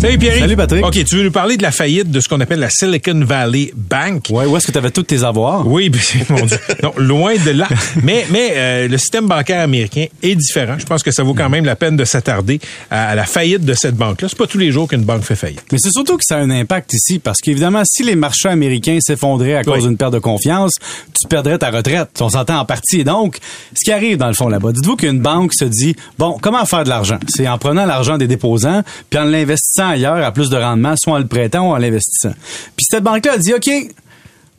Salut Pierre. Salut, Patrick. OK, tu veux nous parler de la faillite de ce qu'on appelle la Silicon Valley Bank? Ouais, où est-ce que tu avais tous tes avoirs? Oui, mon Dieu. Non, loin de là. Mais, mais euh, le système bancaire américain est différent. Je pense que ça vaut quand même la peine de s'attarder à, à la faillite de cette banque-là. C'est pas tous les jours qu'une banque fait faillite. Mais c'est surtout que ça a un impact ici, parce qu'évidemment, si les marchés américains s'effondraient à cause Oui. d'une perte de confiance, tu perdrais ta retraite. On s'entend en partie. Et donc, ce qui arrive dans le fond là-bas, dites-vous qu'une banque se dit, bon, comment faire de l'argent? C'est en prenant l'argent des déposants, puis en l'investissant ailleurs à plus de rendement, soit en le prêtant ou en l'investissant. Puis cette banque-là a dit, OK,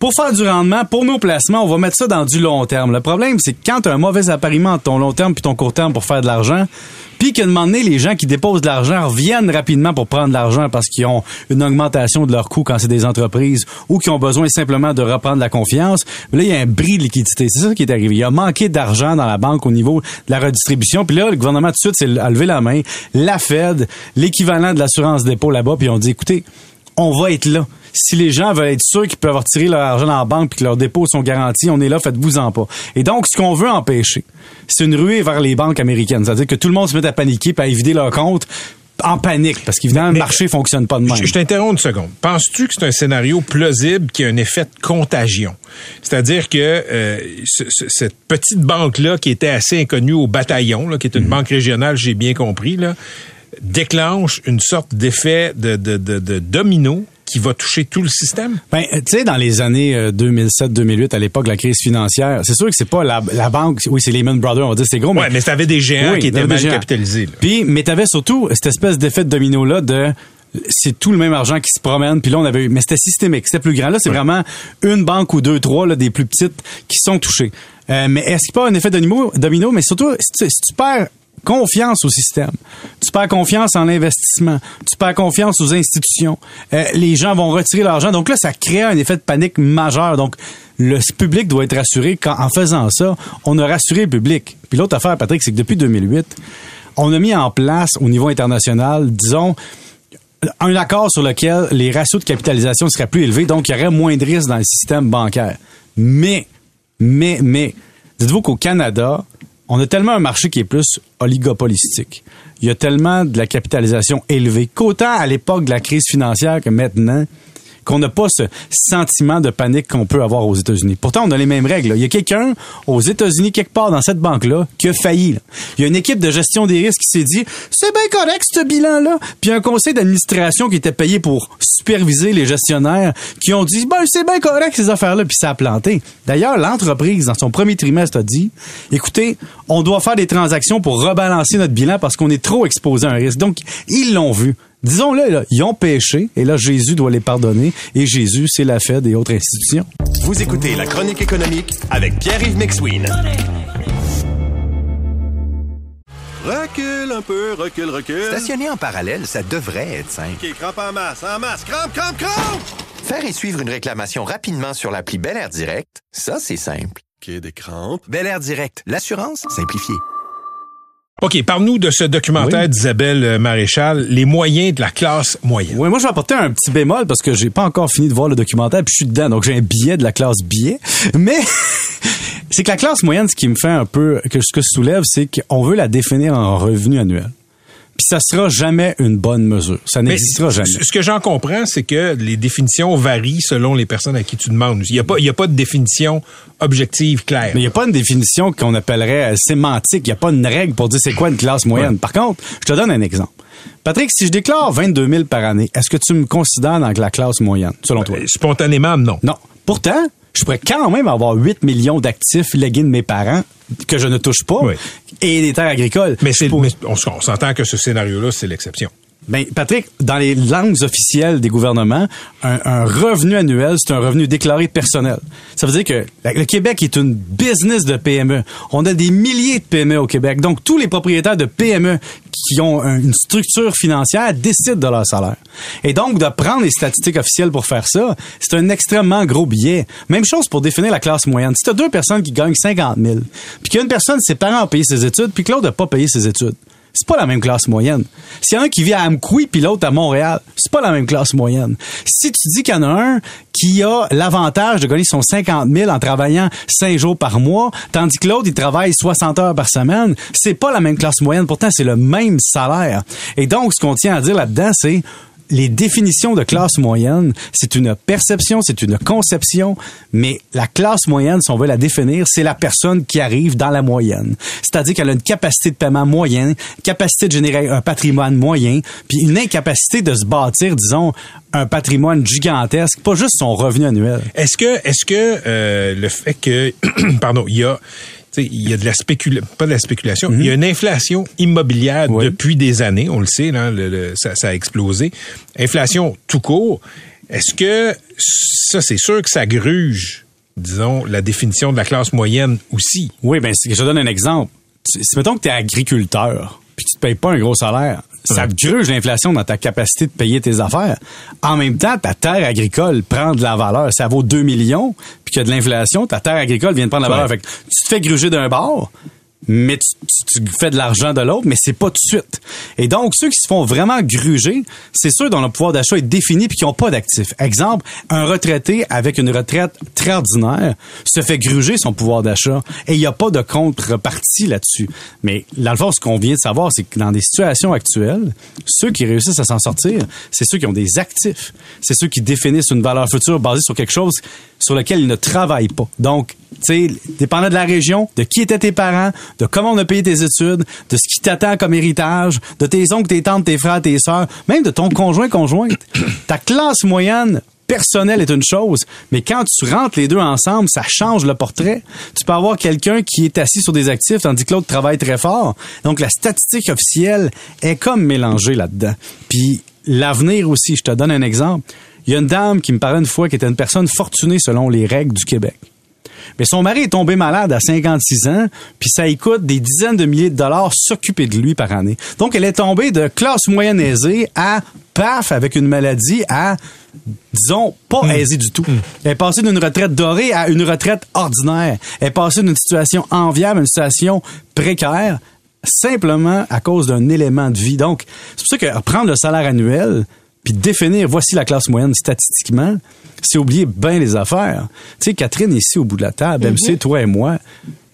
pour faire du rendement, pour nos placements, on va mettre ça dans du long terme. Le problème, c'est que quand tu as un mauvais appariement entre ton long terme puis ton court terme pour faire de l'argent, puis qu'à un moment donné, les gens qui déposent de l'argent reviennent rapidement pour prendre de l'argent parce qu'ils ont une augmentation de leurs coûts quand c'est des entreprises ou qui ont besoin simplement de reprendre la confiance, là, il y a un bris de liquidité. C'est ça qui est arrivé. Il a manqué d'argent dans la banque au niveau de la redistribution. Puis là, le gouvernement, tout de suite, à lever la main. La Fed, l'équivalent de l'assurance dépôt là-bas, puis on dit, écoutez, on va être là. Si les gens veulent être sûrs qu'ils peuvent retirer leur argent dans la banque puis que leurs dépôts sont garantis, on est là, faites-vous-en pas. Et donc, ce qu'on veut empêcher, c'est une ruée vers les banques américaines. C'est-à-dire que tout le monde se met à paniquer puis à vider leur compte en panique parce qu'évidemment, le marché fonctionne pas de même. Je, je t'interromps une seconde. Penses-tu que c'est un scénario plausible qui a un effet de contagion? C'est-à-dire que euh, ce- ce- cette petite banque-là, qui était assez inconnue au bataillon, là, qui est une banque régionale, j'ai bien compris, là, déclenche une sorte d'effet de, de, de, de domino qui va toucher tout le système? Ben, euh, tu sais, dans les années euh, 2007-2008, à l'époque de la crise financière, c'est sûr que c'est pas la, la banque, oui, c'est Lehman Brothers, on va dire c'est gros, mais Ouais, mais t'avais des géants Oui, qui étaient mal géants. capitalisés. là. Puis, mais t'avais surtout cette espèce d'effet de domino-là de c'est tout le même argent qui se promène. Puis là, on avait eu, mais c'était systémique, c'était plus grand. Là, c'est vraiment une banque ou deux, trois, là, des plus petites qui sont touchées. Euh, mais est-ce qu'il n'y a pas un effet domino, domino? Mais surtout, si tu, si tu perds confiance au système, tu perds confiance en l'investissement, tu perds confiance aux institutions, euh, les gens vont retirer l'argent. Donc là, ça crée un effet de panique majeur. Donc, le public doit être rassuré qu'en en faisant ça, on a rassuré le public. Puis l'autre affaire, Patrick, c'est que depuis 2008, on a mis en place au niveau international, disons, un accord sur lequel les ratios de capitalisation seraient plus élevés, donc il y aurait moins de risques dans le système bancaire. Mais, mais, mais, dites-vous qu'au Canada, on a tellement un marché qui est plus oligopolistique. Il y a tellement de la capitalisation élevée qu'autant à l'époque de la crise financière que maintenant, qu'on n'a pas ce sentiment de panique qu'on peut avoir aux États-Unis. Pourtant, on a les mêmes règles. Il y a quelqu'un aux États-Unis, quelque part dans cette banque-là, qui a failli. Il y a une équipe de gestion des risques qui s'est dit, c'est bien correct ce bilan-là. Puis un conseil d'administration qui était payé pour superviser les gestionnaires, qui ont dit, ben c'est bien correct ces affaires-là, puis ça a planté. D'ailleurs, l'entreprise, dans son premier trimestre, a dit, écoutez, on doit faire des transactions pour rebalancer notre bilan parce qu'on est trop exposé à un risque. Donc, ils l'ont vu. Disons-le, là, ils ont péché, et là, Jésus doit les pardonner, et Jésus, c'est la Fed et autres institutions. Vous écoutez la chronique économique avec Pierre-Yves McSween. Recule un peu, recule, recule. Stationner en parallèle, ça devrait être simple. OK, crampe en masse, en masse, crampe, crampe, crampe! Faire et suivre une réclamation rapidement sur l'appli Bel Air Direct, ça, c'est simple. OK, des crampes. Bel Air Direct, l'assurance simplifiée. OK, parle-nous de ce documentaire Oui. d'Isabelle euh, Maréchal, Les moyens de la classe moyenne. Oui, moi, je vais apporter un petit bémol parce que j'ai pas encore fini de voir le documentaire puis je suis dedans. Donc, j'ai un billet de la classe billet. Mais, c'est que la classe moyenne, ce qui me fait un peu, que ce que je soulève, c'est qu'on veut la définir en revenu annuel. Puis ça sera jamais une bonne mesure. Ça n'existera jamais. Ce que j'en comprends, c'est que les définitions varient selon les personnes à qui tu demandes. Il n'y a, pas- il y a pas de définition objective claire. Mais il n'y a pas une définition qu'on appellerait euh, sémantique. Il n'y a pas une règle pour dire c'est quoi une classe moyenne. Par contre, je te donne un exemple. Patrick, si je déclare 22 000 par année, est-ce que tu me considères dans la classe moyenne, selon toi? Euh, Spontanément, non. Non. Pourtant, je pourrais quand même avoir 8 millions d'actifs légués de mes parents que je ne touche pas Oui. et des terres agricoles. Mais, mais on, on s'entend que ce scénario-là, c'est l'exception. Ben, Patrick, dans les langues officielles des gouvernements, un, revenu annuel, c'est un revenu déclaré personnel. Ça veut dire que le Québec est une business de PME. On a des milliers de PME au Québec. Donc, tous les propriétaires de PME qui ont un- une structure financière décident de leur salaire. Et donc, de prendre les statistiques officielles pour faire ça, c'est un extrêmement gros billet. Même chose pour définir la classe moyenne. Si tu as deux personnes qui gagnent 50 000, puis qu'il y a une personne, ses parents ont payé ses études, puis que l'autre n'a pas payé ses études, c'est pas la même classe moyenne. S'il y en a un qui vit à Amqui puis l'autre à Montréal, c'est pas la même classe moyenne. Si tu dis qu'il y en a un qui a l'avantage de gagner son 50 000 en travaillant 5 jours par mois, tandis que l'autre, il travaille 60 heures par semaine, c'est pas la même classe moyenne. Pourtant, c'est le même salaire. Et donc, ce qu'on tient à dire là-dedans, c'est les définitions de classe moyenne, c'est une perception, c'est une conception, mais la classe moyenne, si on veut la définir, c'est la personne qui arrive dans la moyenne. C'est-à-dire qu'elle a une capacité de paiement moyenne, capacité de générer un patrimoine moyen, puis une incapacité de se bâtir, disons, un patrimoine gigantesque, pas juste son revenu annuel. Est-ce que, est-ce que euh, le fait que, pardon, il y a il y a de la spéculation, pas de la spéculation, il y a une inflation immobilière depuis des années, on le sait, là, ça, ça, a explosé. Inflation tout court. Est-ce que ça, c'est sûr que ça gruge, disons, la définition de la classe moyenne aussi? Oui, ben, je te donne un exemple. Si, mettons que tu es agriculteur, puis tu te payes pas un gros salaire, ça gruge l'inflation dans ta capacité de payer tes affaires. En même temps, ta terre agricole prend de la valeur. Ça vaut 2 millions, puis qu'il y a de l'inflation, ta terre agricole vient de prendre de la valeur. Fait que tu te fais gruger d'un bord, mais tu, fais de l'argent de l'autre, mais c'est pas tout de suite. Et donc, ceux qui se font vraiment gruger, c'est ceux dont le pouvoir d'achat est défini puis qui n'ont pas d'actifs. Exemple, un retraité avec une retraite très ordinaire se fait gruger son pouvoir d'achat et il n'y a pas de contrepartie là-dessus. Mais dans le fond, ce qu'on vient de savoir, c'est que dans des situations actuelles, ceux qui réussissent à s'en sortir, c'est ceux qui ont des actifs. C'est ceux qui définissent une valeur future basée sur quelque chose sur lequel ils ne travaillent pas. Donc, tu sais, dépendant de la région, de qui étaient tes parents, de comment on a payé tes études, de ce qui t'attend comme héritage, de tes oncles, tes tantes, tes frères, tes sœurs, même de ton conjoint, conjointe. Ta classe moyenne personnelle est une chose, mais quand tu rentres les deux ensemble, ça change le portrait. Tu peux avoir quelqu'un qui est assis sur des actifs tandis que l'autre travaille très fort. Donc la statistique officielle est comme mélangée là-dedans. Puis l'avenir aussi, je te donne un exemple. Il y a une dame qui me parlait une fois qui était une personne fortunée selon les règles du Québec. Mais son mari est tombé malade à 56 ans, puis ça lui coûte des dizaines de milliers de dollars s'occuper de lui par année. Donc, elle est tombée de classe moyenne aisée à paf avec une maladie à disons, pas hmm. aisée du tout. Hmm. Elle est passée d'une retraite dorée à une retraite ordinaire. Elle est passée d'une situation enviable à une situation précaire simplement à cause d'un élément de vie. Donc, c'est pour ça que prendre le salaire annuel, puis définir voici la classe moyenne statistiquement, c'est oublier bien les affaires. Tu sais, Catherine ici au bout de la table, mm MC, toi et moi,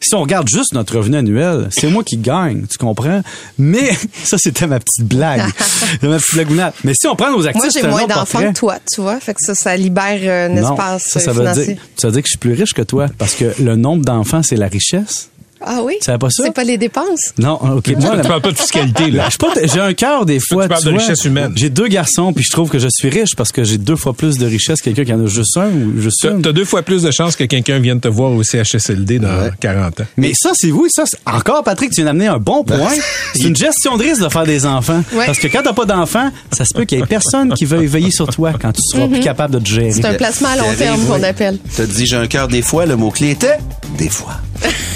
si on regarde juste notre revenu annuel, c'est moi qui gagne, tu comprends? Mais ça, c'était ma petite blague. ma petite blagounette. Mais si on prend nos actifs, Moi, j'ai moins d'enfants que toi, tu vois? Fait que ça, ça libère euh, un espace ça, ça Veut dire, ça veut dire que je suis plus riche que toi parce que le nombre d'enfants, c'est la richesse. Ah oui? C'est pas ça? C'est pas les dépenses? Non, OK. Moi, tu parles pas de fiscalité, là. J'ai un cœur, des fois. Tu parles de richesse humaine. J'ai deux garçons, puis je trouve que je suis riche parce que j'ai deux fois plus de richesse que quelqu'un qui en a juste un ou juste une. T'as deux fois plus de chances que quelqu'un vienne te voir au CHSLD dans 40 ans. Mais ça, c'est vous, ça, encore, Patrick, tu viens d'amener un bon point. c'est une gestion de risque de faire des enfants. Parce que quand t'as pas d'enfants, ça se peut qu'il y ait personne qui veuille veiller sur toi quand tu seras plus mhm. capable de te gérer. C'est un placement à long terme qu'on appelle. T'as dit j'ai un cœur des fois, le mot-clé était des fois.